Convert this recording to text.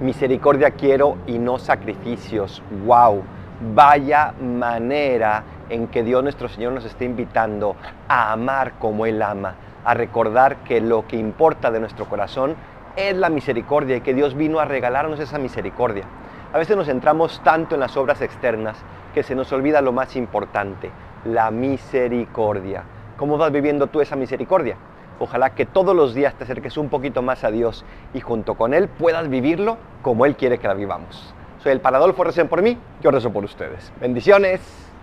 Misericordia quiero y no sacrificios. ¡Wow! Vaya manera en que Dios nuestro Señor nos está invitando a amar como Él ama, a recordar que lo que importa de nuestro corazón es la misericordia y que Dios vino a regalarnos esa misericordia. A veces nos centramos tanto en las obras externas que se nos olvida lo más importante, la misericordia. ¿Cómo vas viviendo tú esa misericordia? Ojalá que todos los días te acerques un poquito más a Dios y junto con Él puedas vivirlo como Él quiere que la vivamos. Soy el Paradolfo, recen por mí, yo rezo por ustedes. Bendiciones.